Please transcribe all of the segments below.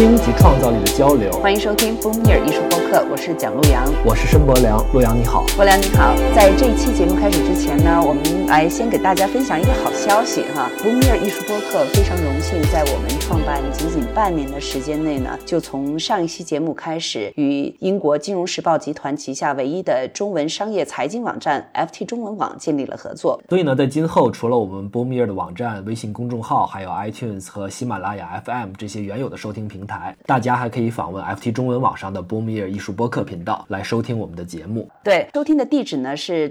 创造，听及创造力的交流。欢迎收听 Boomer 艺术播客，我是蒋璐阳，我是申博良。洛阳你好，博良你好。在这一期节目开始之前呢，我们来先给大家分享一个好消息哈。Boomer 艺术播客非常荣幸，在我们创办仅仅半年的时间内呢，就从上一期节目开始，与英国金融时报集团旗下唯一的中文商业财经网站 FT 中文网建立了合作。所以呢，在今后除了我们 Boomer 的网站、微信公众号，还有 iTunes 和喜马拉雅 FM 这些原有的收听平台，大家还可以访问 FT 中文网上的 Boomer 艺术播客频道来收听我们的节目。对，收听的地址呢是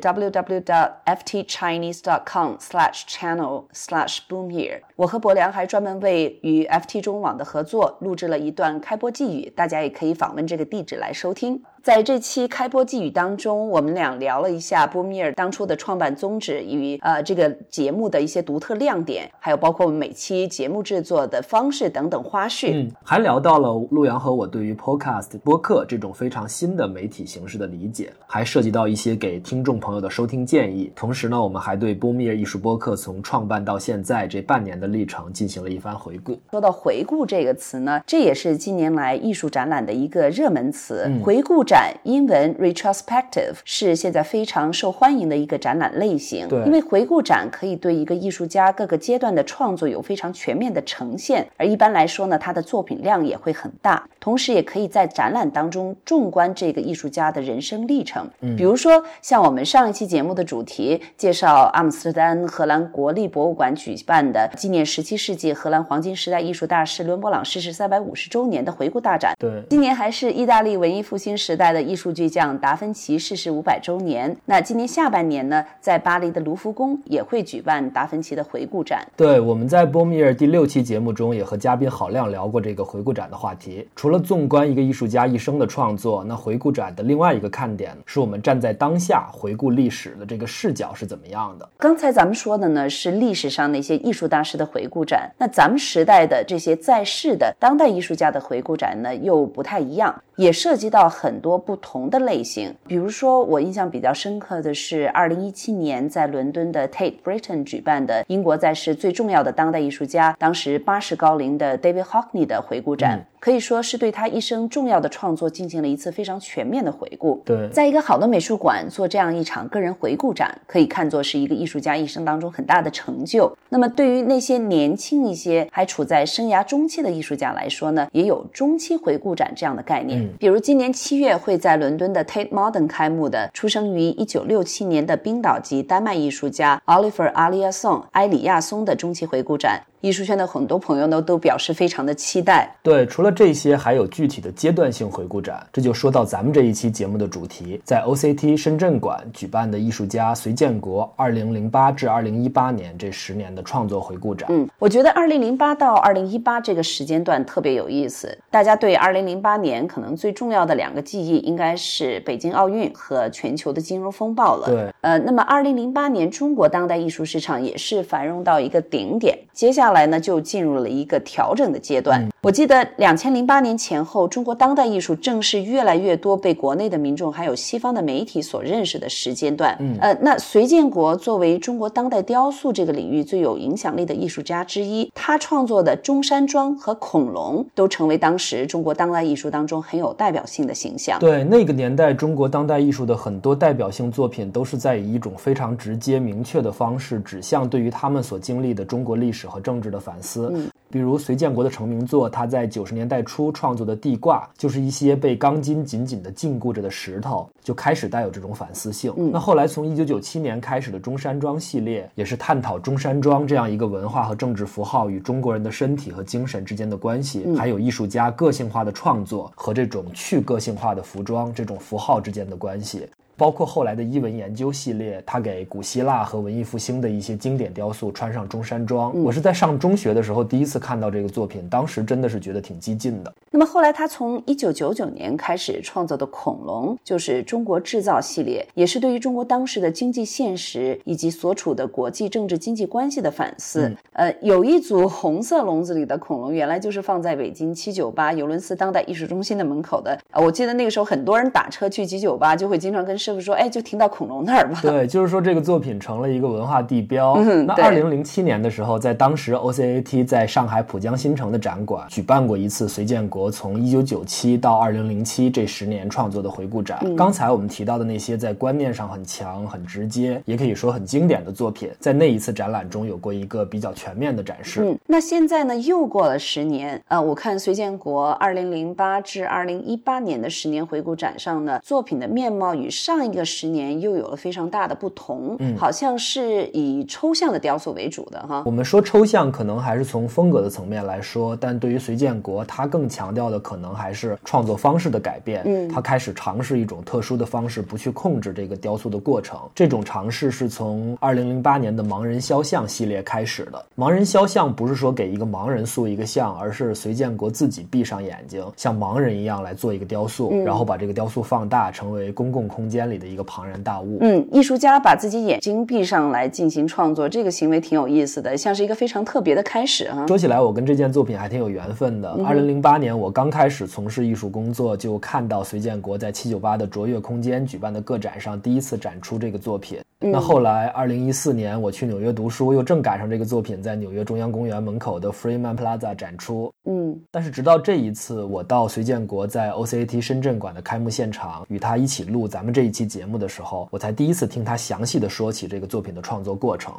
Smash Boomier。我和博良还专门为与 FT 中网的合作录制了一段开播寄语，大家也可以访问这个地址来收听。在这期开播寄语当中，我们俩聊了一下波米尔当初的创办宗旨与呃这个节目的一些独特亮点，还有包括我们每期节目制作的方式等等花絮。嗯，还聊到了陆阳和我对于 Podcast 播客这种非常新的媒体形式的理解，还涉及到一些给听众朋友的收听建议。同时呢，我们还对波米尔艺术播客从创办到现在这半年的历程进行了一番回顾。说到回顾这个词呢，这也是近年来艺术展览的一个热门词。嗯回顾展英文 retrospective 是现在非常受欢迎的一个展览类型。对因为回顾展可以对一个艺术家各个阶段的创作有非常全面的呈现，而一般来说呢，他的作品量也会很大，同时也可以在展览当中纵观这个艺术家的人生历程。嗯比如说像我们上一期节目的主题介绍阿姆斯特丹荷兰国立博物馆举办的纪念十七世纪荷兰黄金时代艺术大师伦勃朗逝世三百五十周年的回顾大展。对，今年还是意大利文艺复兴时代的艺术巨匠达芬奇逝世五百周年。那今年下半年呢，在巴黎的卢浮宫也会举办达芬奇的回顾展。对，我们在波米尔第六期节目中也和嘉宾郝亮聊过这个回顾展的话题。除了纵观一个艺术家一生的创作，那回顾展的另外一个看点是我们站在当下回顾历史的这个视角是怎么样的。刚才咱们说的呢是历史上那些艺术大师的回顾展，那咱们时代的这些在世的当代艺术家的回顾展呢又不太一样，也涉及到很多多不同的类型。比如说，我印象比较深刻的是二零一七年在伦敦的 Tate Britain 举办的英国在世最重要的当代艺术家，当时八十高龄的 David Hockney 的回顾展。可以说是对他一生重要的创作进行了一次非常全面的回顾。对，在一个好的美术馆做这样一场个人回顾展，可以看作是一个艺术家一生当中很大的成就。那么，对于那些年轻一些还处在生涯中期的艺术家来说呢，也有中期回顾展这样的概念。嗯比如今年七月会在伦敦的 Tate Modern 开幕的，出生于一九六七年的冰岛籍丹麦艺术家 Oliver Aliasson 埃里亚松的中期回顾展。艺术圈的很多朋友呢都表示非常的期待。对，除了这些，还有具体的阶段性回顾展。这就说到咱们这一期节目的主题，在 OCT 深圳馆举办的艺术家隋建国2008至2018年这十年的创作回顾展。嗯，我觉得二零零八到二零一八这个时间段特别有意思。大家对二零零八年可能最重要的两个记忆，应该是北京奥运和全球的金融风暴了。对，呃，那么二零零八年中国当代艺术市场也是繁荣到一个顶点，接下来呢就进入了一个调整的阶段。我记得两千零八年前后，中国当代艺术正是越来越多被国内的民众还有西方的媒体所认识的时间段。嗯呃，那隋建国作为中国当代雕塑这个领域最有影响力的艺术家之一，他创作的中山装和恐龙都成为当时中国当代艺术当中很有代表性的形象。对，那个年代中国当代艺术的很多代表性作品，都是在以一种非常直接、明确的方式，指向对于他们所经历的中国历史和政治的反思。嗯比如隋建国的成名作，他在九十年代初创作的《地挂》，就是一些被钢筋紧紧地禁锢着的石头，就开始带有这种反思性。嗯那后来从一九九七年开始的中山装系列，也是探讨中山装这样一个文化和政治符号与中国人的身体和精神之间的关系，嗯还有艺术家个性化的创作和这种去个性化的服装这种符号之间的关系。包括后来的伊文研究系列，他给古希腊和文艺复兴的一些经典雕塑穿上中山装。我是在上中学的时候第一次看到这个作品，当时真的是觉得挺激进的。那么后来，他从一九九九年开始创作的恐龙，就是中国制造系列，也是对于中国当时的经济现实以及所处的国际政治经济关系的反思。嗯呃，有一组红色笼子里的恐龙，原来就是放在北京七九八尤伦斯当代艺术中心的门口的。呃，我记得那个时候很多人打车去七九八，就会经常跟摄是不是说，哎，就停到恐龙那儿吧？对，就是说这个作品成了一个文化地标。那二零零七年的时候，在当时 OCAT 在上海浦江新城的展馆举办过一次隋建国从一九九七到二零零七这十年创作的回顾展。刚才我们提到的那些在观念上很强、很直接，也可以说很经典的作品，在那一次展览中有过一个比较全面的展示。嗯，那现在呢，又过了十年，呃，我看隋建国二零零八至二零一八年的十年回顾展上呢，作品的面貌与上一个十年又有了非常大的不同。嗯，好像是以抽象的雕塑为主的哈。我们说抽象，可能还是从风格的层面来说，但对于隋建国，他更强调的可能还是创作方式的改变。嗯，他开始尝试一种特殊的方式，不去控制这个雕塑的过程。这种尝试是从二零零八年的盲人肖像系列开始的。盲人肖像不是说给一个盲人塑一个像，而是隋建国自己闭上眼睛，像盲人一样来做一个雕塑，然后把这个雕塑放大，成为公共空间里的一个庞然大物。嗯，艺术家把自己眼睛闭上来进行创作，这个行为挺有意思的，像是一个非常特别的开始哈。说起来，我跟这件作品还挺有缘分的。二零零八年我刚开始从事艺术工作，就看到隋建国在七九八的卓越空间举办的个展上第一次展出这个作品。那后来二零一四年我去纽约读书，又正赶上这个作品在纽约中央公园门口的 Freeman Plaza 展出。嗯，但是直到这一次，我到隋建国在 OCAT 深圳馆的开幕现场，与他一起录咱们这一期节目的时候，我才第一次听他详细的说起这个作品的创作过程。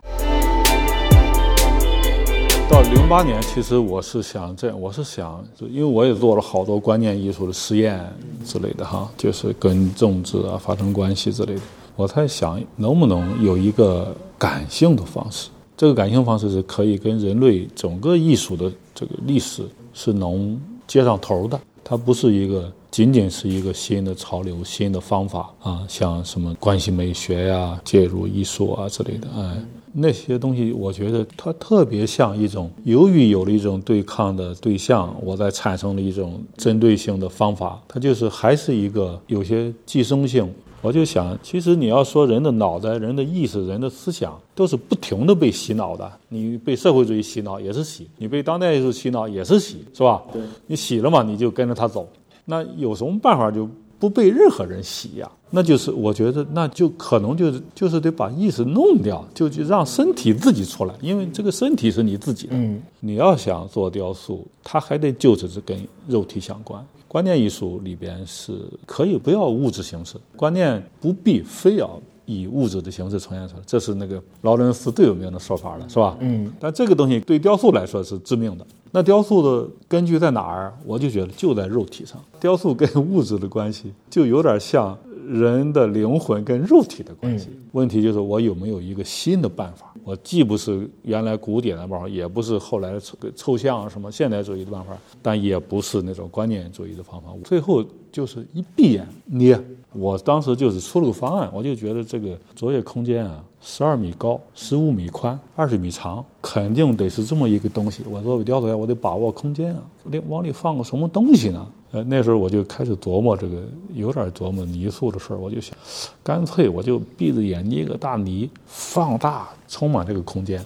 到零八年，其实我是想这样，我是想，因为我也做了好多观念艺术的实验之类的哈，就是跟政治啊发生关系之类的。我在想，能不能有一个感性的方式？这个感性方式是可以跟人类整个艺术的这个历史是能接上头的。它不是一个仅仅是一个新的潮流、新的方法啊，像什么关系美学呀、介入艺术啊之类的，哎。那些东西，我觉得它特别像一种，由于有了一种对抗的对象，我在产生了一种针对性的方法，它就是还是一个有些寄生性。我就想，其实你要说人的脑袋、人的意识、人的思想，都是不停的被洗脑的。你被社会主义洗脑也是洗，你被当代艺术洗脑也是洗，是吧？对，你洗了嘛，你就跟着他走。那有什么办法就？不被任何人洗呀，那就是我觉得那就可能就是就是得把意识弄掉，就就让身体自己出来，因为这个身体是你自己的。嗯，你要想做雕塑，它还得就是是跟肉体相关。观念艺术里边是可以不要物质形式，观念不必非要。以物质的形式呈现出来，这是那个劳伦斯最有名的说法了，是吧？嗯。但这个东西对雕塑来说是致命的。那雕塑的根据在哪儿？我就觉得就在肉体上。雕塑跟物质的关系就有点像人的灵魂跟肉体的关系。问题就是我有没有一个新的办法？我既不是原来古典的办法，也不是后来抽抽象什么现代主义的办法，但也不是那种观念主义的方法。最后就是一闭眼捏。我当时就是出了个方案，我就觉得这个卓越空间啊，十二米高，十五米宽，二十米长，肯定得是这么一个东西。我作为雕塑家，我得把握空间啊，得往里放个什么东西呢？呃，那时候我就开始琢磨这个，有点琢磨泥塑的事儿。我就想，干脆我就闭着眼捏个大泥，放大，充满这个空间。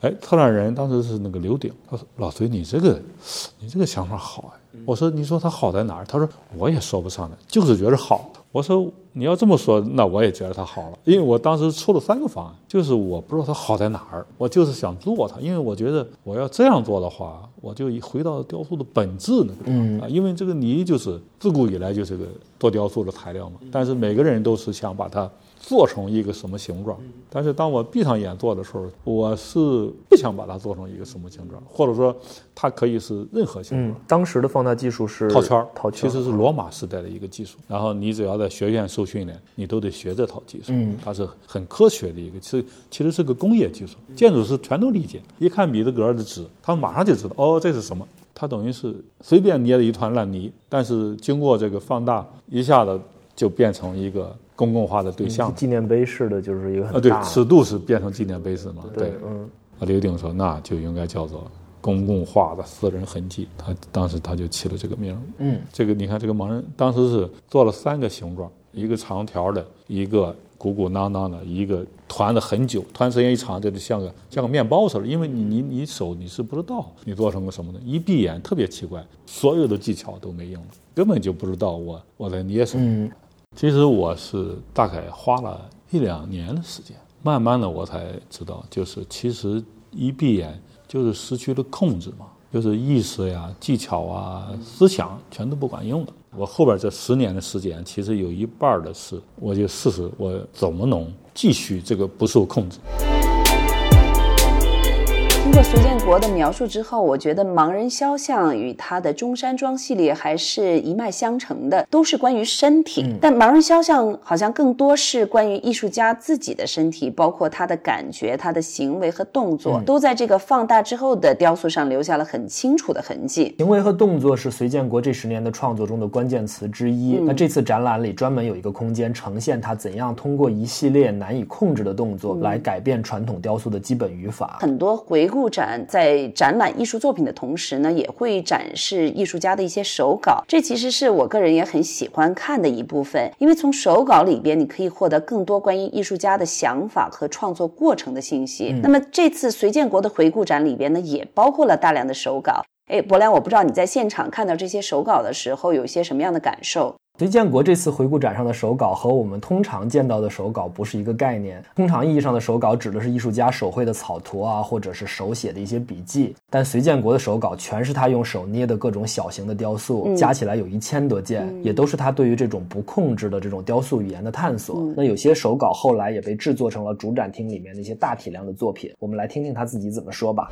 哎，策展人当时是那个刘鼎，他说：“老隋，你这个，你这个想法好啊。”我说：“你说它好在哪儿？”他说：“我也说不上来，就是觉得好。”我说你要这么说，那我也觉得它好了，因为我当时出了三个方案，就是我不知道它好在哪儿，我就是想做它，因为我觉得我要这样做的话，我就回到雕塑的本质那个地方啊，因为这个泥就是自古以来就是个做雕塑的材料嘛，但是每个人都是想把它。做成一个什么形状？但是当我闭上眼做的时候，我是不想把它做成一个什么形状，或者说它可以是任何形状。当时的放大技术是套圈儿，套圈其实是罗马时代的一个技术。然后你只要在学院受训练，你都得学这套技术。嗯，它是很科学的一个，是其实是个工业技术，建筑师全都理解。一看米字格的纸，他们马上就知道哦，这是什么？它等于是随便捏了一团烂泥，但是经过这个放大，一下子就变成一个。公共化的对象，纪念碑式的就是一个很大，对，尺度是变成纪念碑式嘛？对，嗯。啊，刘鼎说，那就应该叫做公共化的私人痕迹。他当时他就起了这个名。嗯，这个你看，这个盲人当时是做了三个形状：一个长条的，一个鼓鼓囊囊的，一个团的很久，团时间一长，这就像个像个面包似的。因为你你你手你是不知道你做成个什么的，一闭眼特别奇怪，所有的技巧都没用了，根本就不知道我我在捏什么。其实我是大概花了一两年的时间，慢慢的我才知道，就是其实一闭眼就是失去了控制嘛，就是意识呀、技巧啊、思想全都不管用了。我后边这十年的时间，其实有一半的是，我就试试我怎么能继续这个不受控制。经过隋建国的描述之后，我觉得《盲人肖像》与他的中山装系列还是一脉相承的，都是关于身体。但《盲人肖像》好像更多是关于艺术家自己的身体，包括他的感觉、他的行为和动作，都在这个放大之后的雕塑上留下了很清楚的痕迹。行为和动作是隋建国这十年的创作中的关键词之一。那这次展览里专门有一个空间呈现他怎样通过一系列难以控制的动作来改变传统雕塑的基本语法。很多回。故展在展览艺术作品的同时呢，也会展示艺术家的一些手稿。这其实是我个人也很喜欢看的一部分，因为从手稿里边你可以获得更多关于艺术家的想法和创作过程的信息。那么这次隋建国的回顾展里边呢，也包括了大量的手稿。哎，博良，我不知道你在现场看到这些手稿的时候有一些什么样的感受？隋建国这次回顾展上的手稿和我们通常见到的手稿不是一个概念。通常意义上的手稿指的是艺术家手绘的草图啊，或者是手写的一些笔记。但隋建国的手稿全是他用手捏的各种小型的雕塑，加起来有一千多件，也都是他对于这种不控制的这种雕塑语言的探索。那有些手稿后来也被制作成了主展厅里面的一些大体量的作品。我们来听听他自己怎么说吧。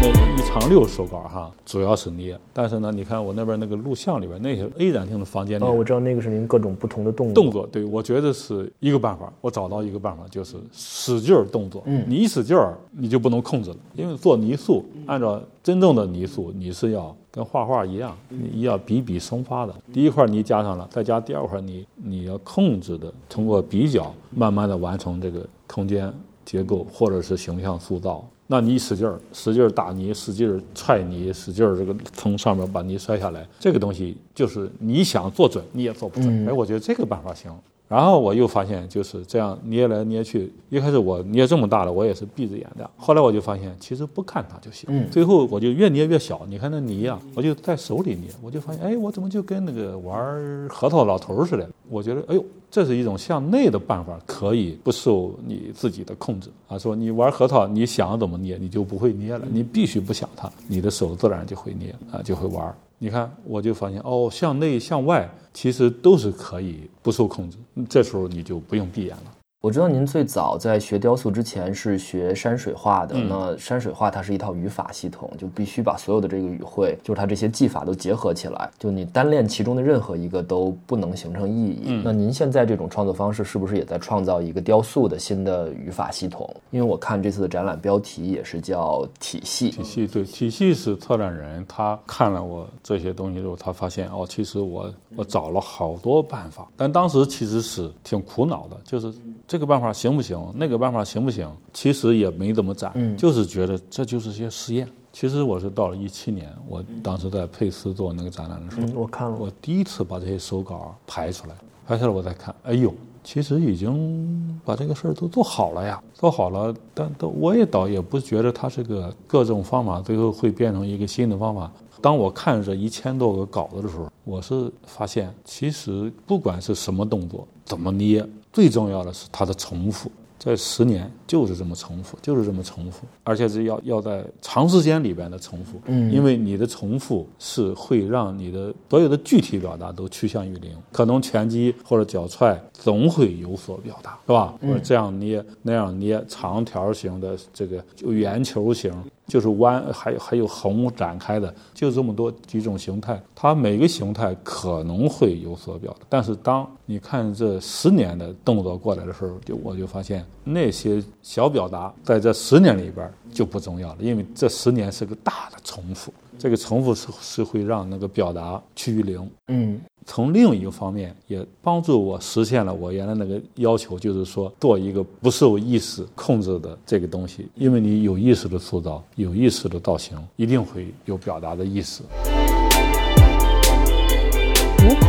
那一长六手稿哈，主要是捏。但是呢，你看我那边那个录像里边那些 A 展厅的房间里，哦，我知道那个是您各种不同的动作。动作，对我觉得是一个办法。我找到一个办法，就是使劲儿动作。嗯，你一使劲儿，你就不能控制了。因为做泥塑，按照真正的泥塑，你是要跟画画一样，你要笔笔生发的。第一块泥加上了，再加第二块泥，你要控制的，通过比较，慢慢的完成这个空间结构或者是形象塑造。那你使劲儿，使劲儿打泥，使劲儿踹泥，使劲儿这个从上面把泥摔下来，这个东西就是你想做准，你也做不准。哎，我觉得这个办法行。然后我又发现就是这样捏来捏去，一开始我捏这么大的，我也是闭着眼的。后来我就发现，其实不看它就行。嗯。最后我就越捏越小，你看那泥啊，我就在手里捏，我就发现，哎，我怎么就跟那个玩核桃老头似的？我觉得，哎呦，这是一种向内的办法，可以不受你自己的控制啊。说你玩核桃，你想怎么捏，你就不会捏了，你必须不想它，你的手自然就会捏啊，就会玩。你看，我就发现哦，向内向外其实都是可以不受控制，这时候你就不用闭眼了。我知道您最早在学雕塑之前是学山水画的。那山水画它是一套语法系统，就必须把所有的这个语汇，就是它这些技法都结合起来。就你单练其中的任何一个都不能形成意义。那您现在这种创作方式是不是也在创造一个雕塑的新的语法系统？因为我看这次的展览标题也是叫体系。体系对，体系是策展人他看了我这些东西之后，他发现哦，其实我我找了好多办法，但当时其实是挺苦恼的，就是。这个办法行不行？那个办法行不行？其实也没怎么展，就是觉得这就是些实验。其实我是到了一七年，我当时在佩斯做那个展览的时候，我看了，我第一次把这些手稿排出来，排出来我再看，哎呦，其实已经把这个事儿都做好了呀，做好了。但都我也倒也不觉得它是个各种方法最后会变成一个新的方法。当我看这一千多个稿子的时候，我是发现，其实不管是什么动作，怎么捏。最重要的是它的重复，在十年就是这么重复，就是这么重复，而且是要要在长时间里边的重复，嗯，因为你的重复是会让你的所有的具体表达都趋向于零，可能拳击或者脚踹总会有所表达，是吧？或者这样捏那样捏，长条形的这个就圆球形。就是弯，还有还有横展开的，就这么多几种形态。它每个形态可能会有所表达，但是当你看这十年的动作过来的时候，就我就发现那些小表达在这十年里边就不重要了，因为这十年是个大的重复。这个重复是是会让那个表达趋于零。嗯。从另一个方面，也帮助我实现了我原来那个要求，就是说做一个不受意识控制的这个东西。因为你有意识的塑造，有意识的造型，一定会有表达的意思。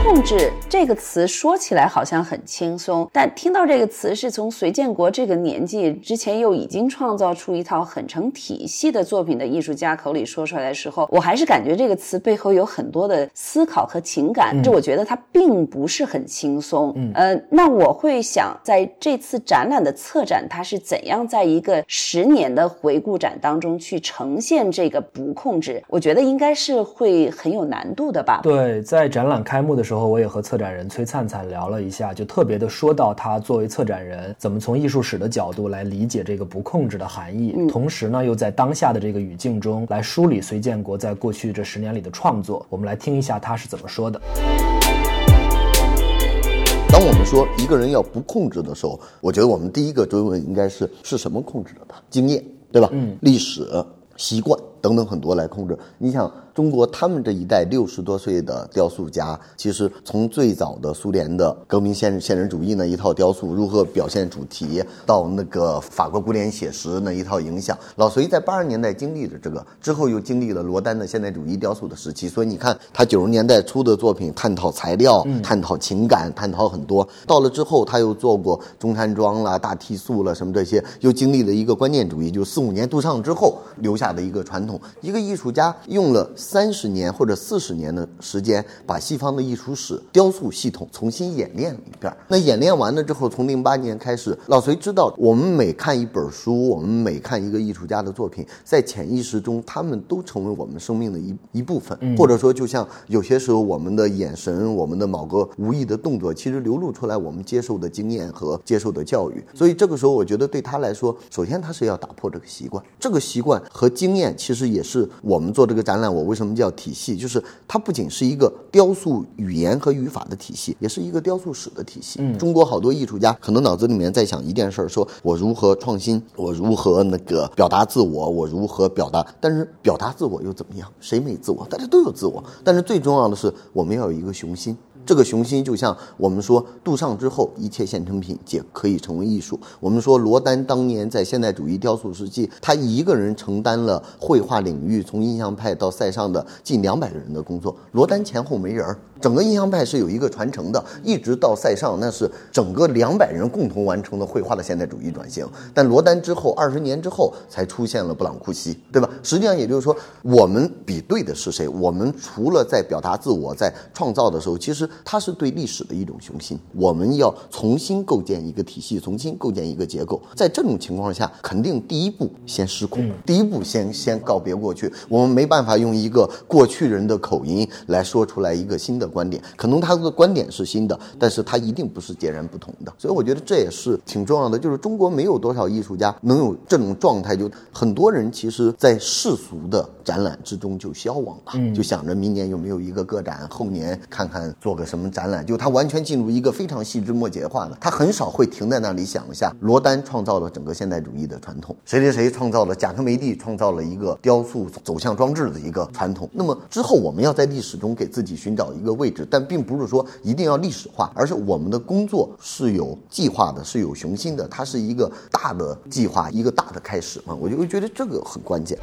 不控制这个词说起来好像很轻松，但听到这个词是从隋建国这个年纪之前又已经创造出一套很成体系的作品的艺术家口里说出来的时候，我还是感觉这个词背后有很多的思考和情感。这我觉得它并不是很轻松。嗯，呃，那我会想在这次展览的策展，它是怎样在一个十年的回顾展当中去呈现这个不控制？我觉得应该是会很有难度的吧。对，在展览开幕的时候，我也和策展人崔灿灿聊了一下，就特别的说到他作为策展人，怎么从艺术史的角度来理解这个不控制的含义，同时呢，又在当下的这个语境中来梳理隋建国在过去这十年里的创作。我们来听一下他是怎么说的。当我们说一个人要不控制的时候，我觉得我们第一个追问应该是是什么控制着他？经验，对吧？嗯，历史、习惯等等很多来控制。你想。中国他们这一代六十多岁的雕塑家，其实从最早的苏联的革命现现实主义那一套雕塑如何表现主题，到那个法国古典写实那一套影响，老隋在八十年代经历了这个，之后又经历了罗丹的现代主义雕塑的时期，所以你看他九十年代初的作品，探讨材料，探讨情感，探讨很多。到了之后，他又做过中山装啦、大提速了什么这些，又经历了一个观念主义，就四五年杜尚之后留下的一个传统。一个艺术家用了。三十年或者四十年的时间，把西方的艺术史雕塑系统重新演练了一遍。那演练完了之后，从零八年开始，老隋知道，我们每看一本书，我们每看一个艺术家的作品，在潜意识中，他们都成为我们生命的一一部分。或者说，就像有些时候，我们的眼神，我们的某个无意的动作，其实流露出来我们接受的经验和接受的教育。所以这个时候，我觉得对他来说，首先他是要打破这个习惯。这个习惯和经验，其实也是我们做这个展览，我。为什么叫体系？就是它不仅是一个雕塑语言和语法的体系，也是一个雕塑史的体系。嗯，中国好多艺术家可能脑子里面在想一件事儿：说我如何创新，我如何那个表达自我，我如何表达。但是表达自我又怎么样？谁没自我？大家都有自我。但是最重要的是，我们要有一个雄心。这个雄心就像我们说，杜尚之后一切现成品皆可以成为艺术。我们说罗丹当年在现代主义雕塑时期，他一个人承担了绘画领域从印象派到塞尚的近两百个人的工作。罗丹前后没人儿。整个印象派是有一个传承的，一直到塞尚，那是整个两百人共同完成的绘画的现代主义转型。但罗丹之后二十年之后才出现了布朗库西，对吧？实际上也就是说，我们比对的是谁？我们除了在表达自我、在创造的时候，其实它是对历史的一种雄心。我们要重新构建一个体系，重新构建一个结构。在这种情况下，肯定第一步先失控，第一步先先告别过去。我们没办法用一个过去人的口音来说出来一个新的。观点可能他的观点是新的，但是他一定不是截然不同的，所以我觉得这也是挺重要的。就是中国没有多少艺术家能有这种状态，就很多人其实，在世俗的展览之中就消亡了，就想着明年有没有一个个展，后年看看做个什么展览，就他完全进入一个非常细枝末节化的，他很少会停在那里想一下，罗丹创造了整个现代主义的传统，谁谁谁创造了贾科梅蒂创造了一个雕塑走向装置的一个传统，那么之后我们要在历史中给自己寻找一个。位置，但并不是说一定要历史化，而是我们的工作是有计划的，是有雄心的，它是一个大的计划，一个大的开始嘛。我就会觉得这个很关键。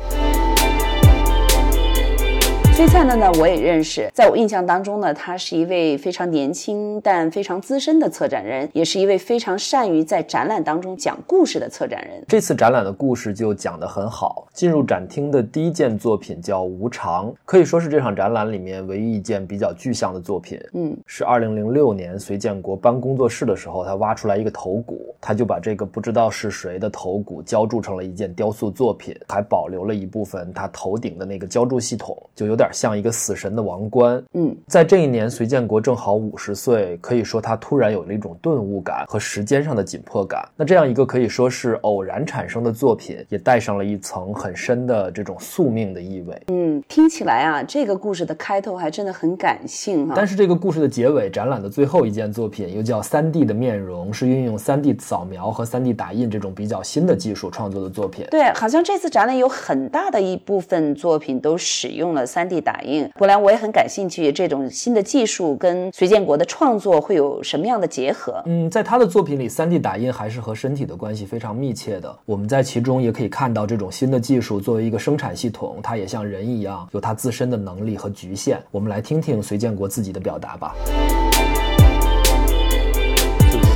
崔灿的呢，我也认识。在我印象当中呢，他是一位非常年轻但非常资深的策展人，也是一位非常善于在展览当中讲故事的策展人。这次展览的故事就讲得很好。进入展厅的第一件作品叫《无常》，可以说是这场展览里面唯一一件比较具象的作品。嗯，是二零零六年隋建国搬工作室的时候，他挖出来一个头骨，他就把这个不知道是谁的头骨浇铸成了一件雕塑作品，还保留了一部分他头顶的那个浇铸系统，就有点。像一个死神的王冠。嗯，在这一年，隋建国正好五十岁，可以说他突然有了一种顿悟感和时间上的紧迫感。那这样一个可以说是偶然产生的作品，也带上了一层很深的这种宿命的意味。嗯，听起来啊，这个故事的开头还真的很感性哈。但是这个故事的结尾，展览的最后一件作品又叫《三 D 的面容》，是运用三 D 扫描和三 D 打印这种比较新的技术创作的作品。对，好像这次展览有很大的一部分作品都使用了三 D。打印。不然我也很感兴趣，这种新的技术跟隋建国的创作会有什么样的结合？嗯，在他的作品里三 D 打印还是和身体的关系非常密切的。我们在其中也可以看到，这种新的技术作为一个生产系统，它也像人一样有它自身的能力和局限。我们来听听隋建国自己的表达吧。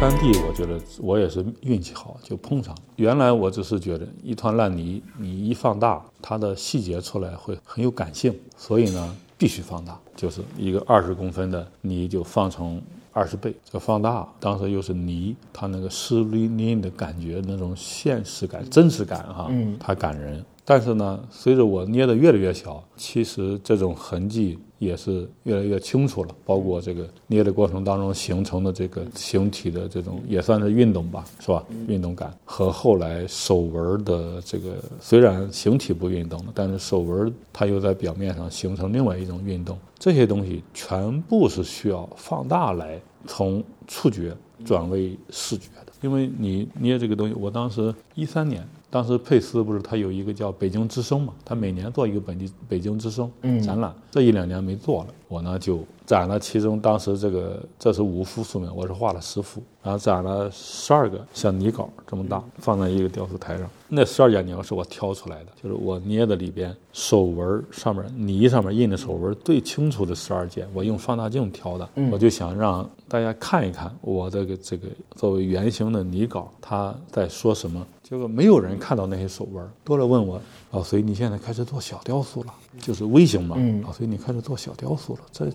这个三 D，我觉得我也是运气好，就碰上。原来我只是觉得一团烂泥，你一放大，它的细节出来会很有感性，所以呢必须放大，就是一个二十公分的泥就放成二十倍，这放大，当时又是泥，它那个湿淋淋的感觉，那种现实感、真实感哈，嗯，它感人。但是呢，随着我捏的越来越小，其实这种痕迹也是越来越清楚了。包括这个捏的过程当中形成的这个形体的这种，也算是运动吧，是吧？运动感和后来手纹的这个，虽然形体不运动了，但是手纹它又在表面上形成另外一种运动。这些东西全部是需要放大来从触觉转为视觉的，因为你捏这个东西，我当时一三年。当时佩斯不是他有一个叫北京之声嘛，他每年做一个本地北京之声展览，这一两年没做了，我呢就展了其中当时这个这是五幅素描，我是画了十幅，然后展了十二个像泥稿这么大，放在一个雕塑台上。那十二件泥是我挑出来的，就是我捏的里边手纹上面泥上面印的手纹最清楚的十二件，我用放大镜挑的。我就想让大家看一看我这个这个作为原型的泥稿，他在说什么。结果没有人看到那些手纹，多了问我老隋，你现在开始做小雕塑了，就是微型嘛。老隋，你开始做小雕塑了，这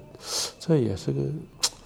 这也是个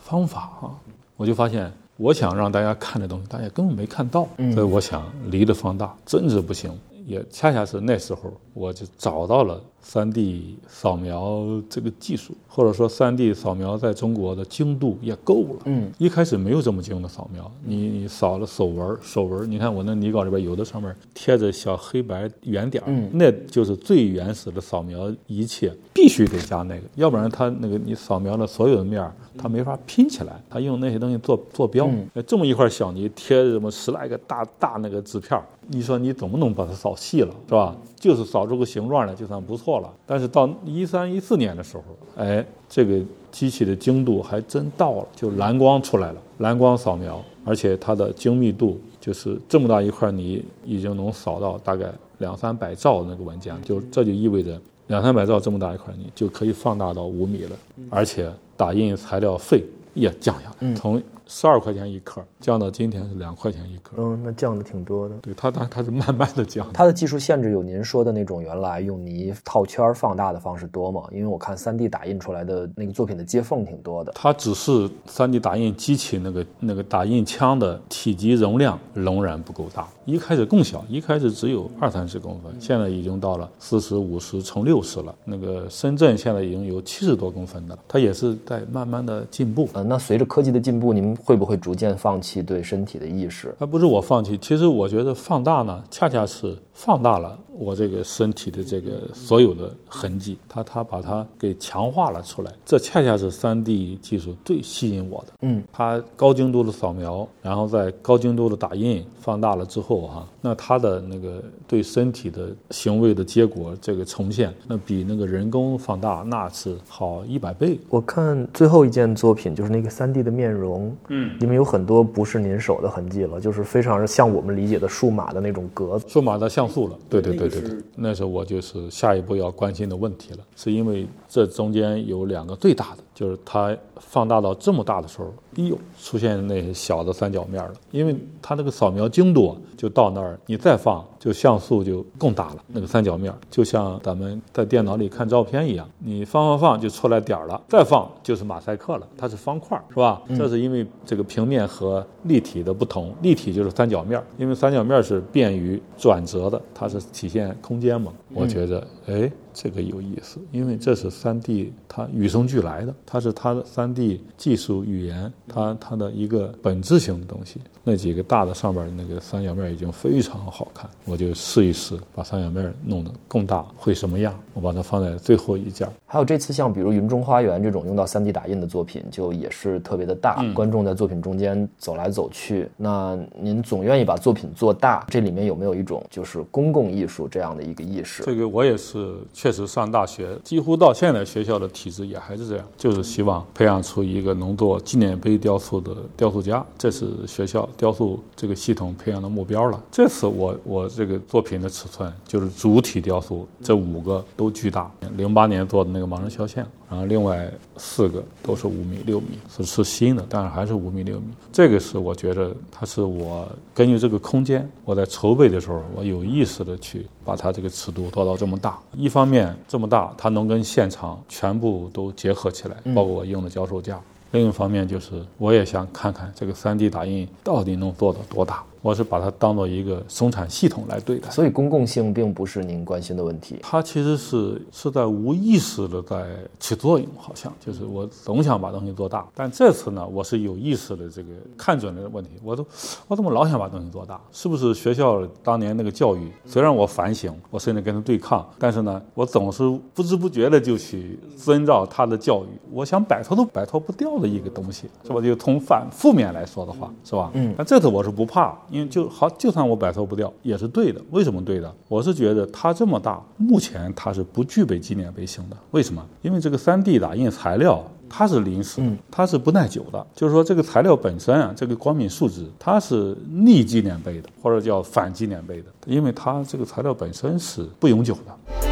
方法啊。我就发现，我想让大家看的东西，大家根本没看到，所以我想离得放大，真是不行。也恰恰是那时候，我就找到了 3D 扫描这个技术，或者说 3D 扫描在中国的精度也够了。嗯，一开始没有这么精的扫描，你你扫了手纹，手纹，你看我那泥稿里边有的上面贴着小黑白圆点，嗯，那就是最原始的扫描仪器，必须得加那个，要不然它那个你扫描了所有的面儿，它没法拼起来，它用那些东西做坐标。这么一块小泥贴这么十来个大大那个纸片你说你怎么能把它扫细了，是吧？就是扫出个形状来就算不错了。但是到一三一四年的时候，哎，这个机器的精度还真到了，就蓝光出来了，蓝光扫描，而且它的精密度就是这么大一块泥已经能扫到大概两三百兆那个文件，就这就意味着两三百兆这么大一块泥就可以放大到五米了，而且打印材料费也降下来，从。十二块钱一克，降到今天是两块钱一克。嗯，那降的挺多的。对它，它它是慢慢的降。它的技术限制有您说的那种原来用泥套圈放大的方式多吗？因为我看三 D 打印出来的那个作品的接缝挺多的。它只是三 D 打印机器那个那个打印枪的体积容量仍然不够大。一开始更小，一开始只有二三十公分，现在已经到了四十五十乘六十了。那个深圳现在已经有七十多公分的，它也是在慢慢的进步。呃，那随着科技的进步，您会不会逐渐放弃对身体的意识？它不是我放弃，其实我觉得放大呢，恰恰是放大了。我这个身体的这个所有的痕迹，它它把它给强化了出来，这恰恰是 3D 技术最吸引我的。嗯，它高精度的扫描，然后在高精度的打印放大了之后，哈，那它的那个对身体的行为的结果这个呈现，那比那个人工放大那是好一百倍。我看最后一件作品就是那个三 D 的面容，嗯，里面有很多不是您手的痕迹了，就是非常像我们理解的数码的那种格子，数码的像素了。对对对。对对，那时候我就是下一步要关心的问题了，是因为这中间有两个最大的，就是它放大到这么大的时候，哎呦，出现那些小的三角面了，因为它那个扫描精度就到那儿，你再放。就像素就更大了，那个三角面就像咱们在电脑里看照片一样，你放放放就出来点儿了，再放就是马赛克了，它是方块，是吧？这是因为这个平面和立体的不同，立体就是三角面，因为三角面是便于转折的，它是体现空间嘛。我觉得，哎。这个有意思，因为这是三 D，它与生俱来的，它是它的三 D 技术语言，它它的一个本质性的东西。那几个大的上边那个三角面已经非常好看，我就试一试把三角面弄得更大会什么样？我把它放在最后一件。还有这次像比如《云中花园》这种用到三 D 打印的作品，就也是特别的大，观众在作品中间走来走去。那您总愿意把作品做大，这里面有没有一种就是公共艺术这样的一个意识？这个我也是，确确实上大学，几乎到现在学校的体制也还是这样，就是希望培养出一个能做纪念碑雕塑的雕塑家，这是学校雕塑这个系统培养的目标了。这次我我这个作品的尺寸就是主体雕塑，这五个都巨大。零八年做的那个盲人肖像，然后另外四个都是五米六米，是是新的，但是还是五米六米。这个是我觉得它是我根据这个空间，我在筹备的时候，我有意识的去把它这个尺度做到这么大。一方面这么大，它能跟现场全部都结合起来，包括我用的脚手架；另一方面就是我也想看看这个 3D 打印到底能做到多大。我是把它当做一个生产系统来对待，所以公共性并不是您关心的问题。它其实是是在无意识的在起作用，好像就是我总想把东西做大，但这次呢，我是有意识的这个看准了问题。我都我怎么老想把东西做大？是不是学校当年那个教育？虽然我反省，我甚至跟他对抗，但是呢，我总是不知不觉的就去遵照他的教育。我想摆脱都摆脱不掉的一个东西，是吧？就从反负面来说的话，是吧？嗯。但这次我是不怕。因为就好，就算我摆脱不掉，也是对的。为什么对的？我是觉得它这么大，目前它是不具备纪念碑性的。为什么？因为这个 3D 打印材料它是临时，它是不耐久的。就是说，这个材料本身啊，这个光敏树脂，它是逆纪念碑的，或者叫反纪念碑的，因为它这个材料本身是不永久的。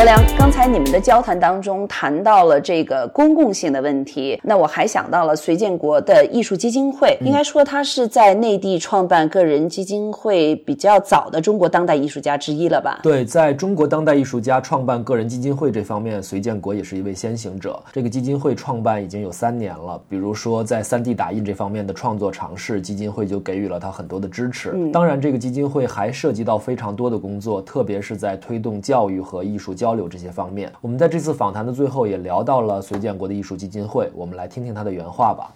国良，刚才你们的交谈当中谈到了这个公共性的问题，那我还想到了隋建国的艺术基金会，应该说他是在内地创办个人基金会比较早的中国当代艺术家之一了吧？对，在中国当代艺术家创办个人基金会这方面，隋建国也是一位先行者。这个基金会创办已经有三年了，比如说在 3D 打印这方面的创作尝试，基金会就给予了他很多的支持。当然，这个基金会还涉及到非常多的工作，特别是在推动教育和艺术交。交流这些方面，我们在这次访谈的最后也聊到了隋建国的艺术基金会，我们来听听他的原话吧。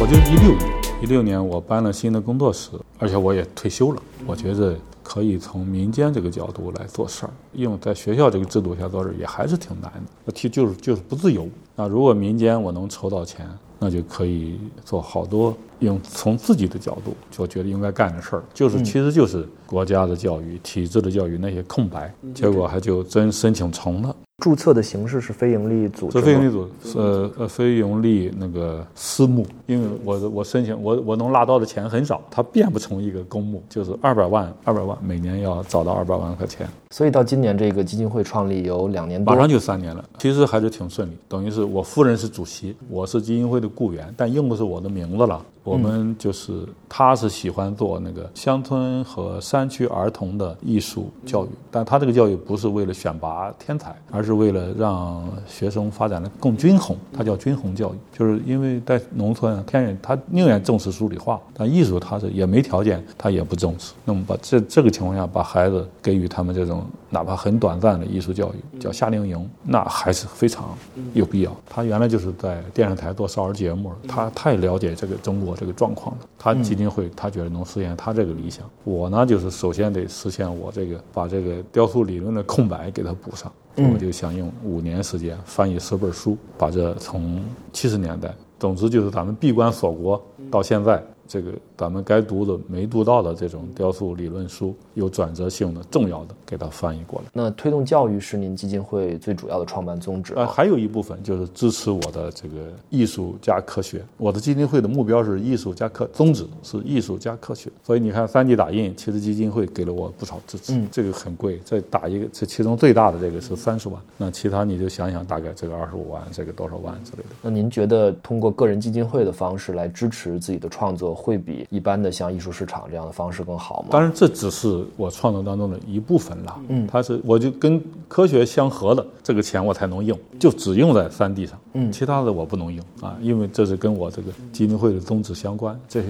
我就是一六年，一六年我搬了新的工作室，而且我也退休了。我觉得可以从民间这个角度来做事儿，因为在学校这个制度下做事也还是挺难的，我提就是就是不自由。那如果民间我能筹到钱。那就可以做好多用从自己的角度就觉得应该干的事儿，就是其实就是国家的教育、体制的教育那些空白，结果还就真申请成了。注册的形式是非营利组织，是非营利组，呃呃，非营利那个私募。因为我我申请，我我能拉到的钱很少，它变不成一个公募，就是二百万，二百万每年要找到二百万块钱。所以到今年这个基金会创立有两年多，马上就三年了，其实还是挺顺利。等于是我夫人是主席，我是基金会的雇员，但用的是我的名字了。我们就是，他是喜欢做那个乡村和山山区儿童的艺术教育，但他这个教育不是为了选拔天才，而是为了让学生发展的更均衡。他叫均衡教育，就是因为在农村，天然他宁愿重视数理化，但艺术他是也没条件，他也不重视。那么把这这个情况下，把孩子给予他们这种哪怕很短暂的艺术教育，叫夏令营，那还是非常有必要。他原来就是在电视台做少儿节目，他太了解这个中国。这个状况了，他基金会他觉得能实现他这个理想。我呢，就是首先得实现我这个把这个雕塑理论的空白给它补上。我就想用五年时间翻译十本书，把这从七十年代，总之就是咱们闭关锁国到现在。这个咱们该读的没读到的这种雕塑理论书，有转折性的、重要的，给它翻译过来。那推动教育是您基金会最主要的创办宗旨啊？还有一部分就是支持我的这个艺术加科学。我的基金会的目标是艺术加科，宗旨是艺术加科学。所以你看，3D 打印，其实基金会给了我不少支持。嗯，这个很贵，这打一个，这其中最大的这个是三十万。那其他你就想想，大概这个二十五万，这个多少万之类的。那您觉得通过个人基金会的方式来支持自己的创作？会比一般的像艺术市场这样的方式更好吗？当然，这只是我创作当中的一部分了。嗯，它是我就跟科学相合的这个钱我才能用，就只用在三 D 上。嗯，其他的我不能用啊，因为这是跟我这个基金会的宗旨相关。这些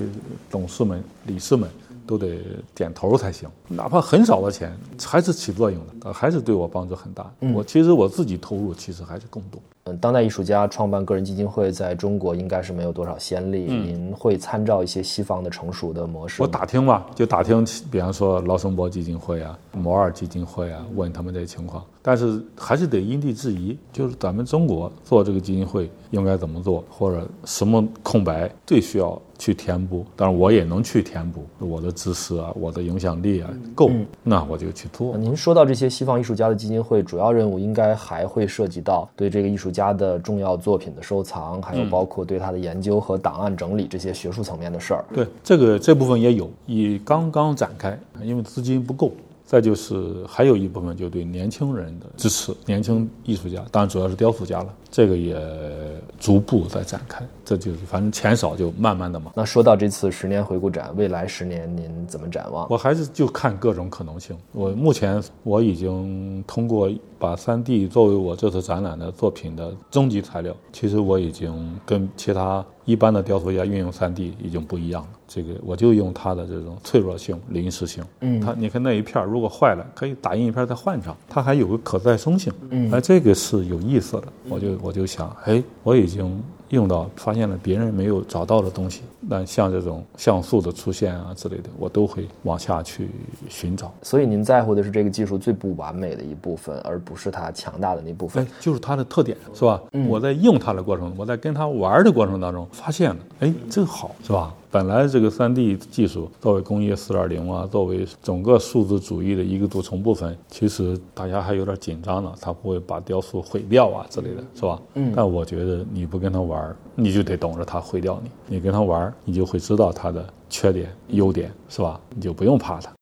董事们、理事们都得点头才行，哪怕很少的钱，还是起作用的，还是对我帮助很大。我其实我自己投入其实还是更多。嗯，当代艺术家创办个人基金会在中国应该是没有多少先例。您会参照一些西方的成熟的模式？我打听吧，就打听，比方说劳森伯基金会啊、摩尔基金会啊，问他们这些情况。但是还是得因地制宜，就是咱们中国做这个基金会应该怎么做，或者什么空白最需要去填补。当然我也能去填补，我的知识啊，我的影响力啊够，那我就去做。您说到这些西方艺术家的基金会，主要任务应该还会涉及到对这个艺术家的重要作品的收藏，还有包括对他的研究和档案整理这些学术层面的事儿。对这个这部分也有，也刚刚展开，因为资金不够。再就是还有一部分就对年轻人的支持，年轻艺术家，当然主要是雕塑家了，这个也逐步在展开。这就是反正钱少就慢慢的嘛。那说到这次十年回顾展，未来十年您怎么展望？我还是就看各种可能性。我目前我已经通过把三 D 作为我这次展览的作品的终极材料，其实我已经跟其他一般的雕塑家运用三 D 已经不一样了。这个我就用它的这种脆弱性、临时性。嗯，它你看那一片如果坏了，可以打印一片再换上，它还有个可再生性。嗯，哎，这个是有意思的。我就我就想，哎，我已经。用到发现了别人没有找到的东西，那像这种像素的出现啊之类的，我都会往下去寻找。所以您在乎的是这个技术最不完美的一部分，而不是它强大的那部分。哎，就是它的特点，是吧？我在用它的过程，我在跟它玩的过程当中发现了，哎，这个好，是吧？本来这个 3D 技术作为工业4.0啊，作为整个数字主义的一个组成部分，其实大家还有点紧张呢，它不会把雕塑毁掉啊之类的，是吧？嗯。但我觉得你不跟他玩，你就得等着他毁掉你；你跟他玩，你就会知道它的缺点、优点，是吧？你就不用怕它。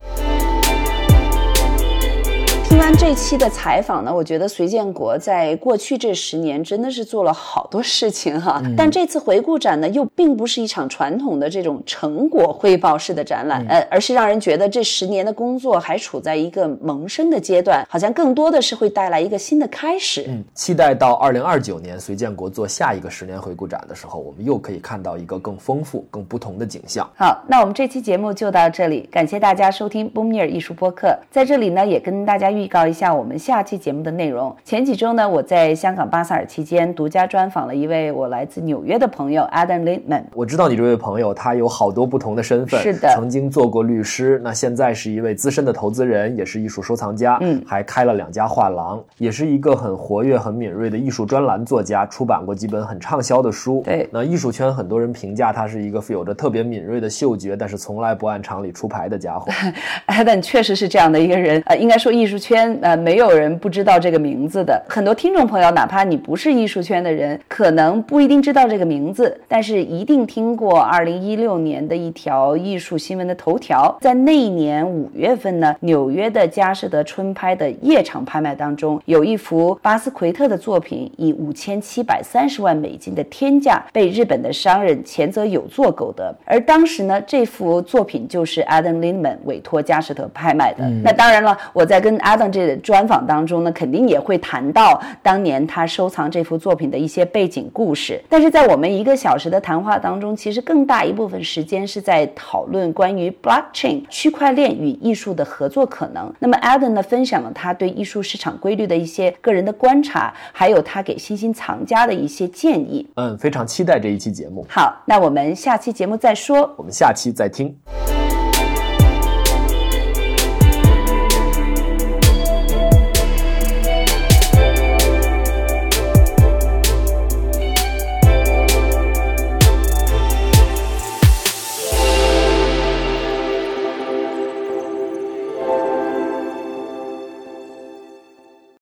听完这期的采访呢，我觉得隋建国在过去这十年真的是做了好多事情哈。但这次回顾展呢，又并不是一场传统的这种成果汇报式的展览，呃，而是让人觉得这十年的工作还处在一个萌生的阶段，好像更多的是会带来一个新的开始。嗯，期待到二零二九年隋建国做下一个十年回顾展的时候，我们又可以看到一个更丰富、更不同的景象。好，那我们这期节目就到这里，感谢大家收听 Boomir 艺术播客，在这里呢，也跟大家预。告一下我们下期节目的内容。前几周呢，我在香港巴塞尔期间独家专访了一位我来自纽约的朋友 Adam Lindman。我知道你这位朋友，他有好多不同的身份，是的，曾经做过律师，那现在是一位资深的投资人，也是艺术收藏家，嗯，还开了两家画廊，也是一个很活跃、很敏锐的艺术专栏作家，出版过几本很畅销的书。对，那艺术圈很多人评价他是一个有着特别敏锐的嗅觉，但是从来不按常理出牌的家伙。Adam 确实是这样的一个人，呃，应该说艺术圈。呃，没有人不知道这个名字的。很多听众朋友，哪怕你不是艺术圈的人，可能不一定知道这个名字，但是一定听过2016年的一条艺术新闻的头条。在那一年五月份呢，纽约的佳士得春拍的夜场拍卖当中，有一幅巴斯奎特的作品以五千七百三十万美金的天价被日本的商人前泽有作购得。而当时呢，这幅作品就是 Adam Lindman 委托佳士得拍卖的。那当然了，我在跟 Adam。这专访当中呢，肯定也会谈到当年他收藏这幅作品的一些背景故事。但是在我们一个小时的谈话当中，其实更大一部分时间是在讨论关于 blockchain 区块链与艺术的合作可能。那么 Adam 呢，分享了他对艺术市场规律的一些个人的观察，还有他给新兴藏家的一些建议。嗯，非常期待这一期节目。好，那我们下期节目再说。我们下期再听。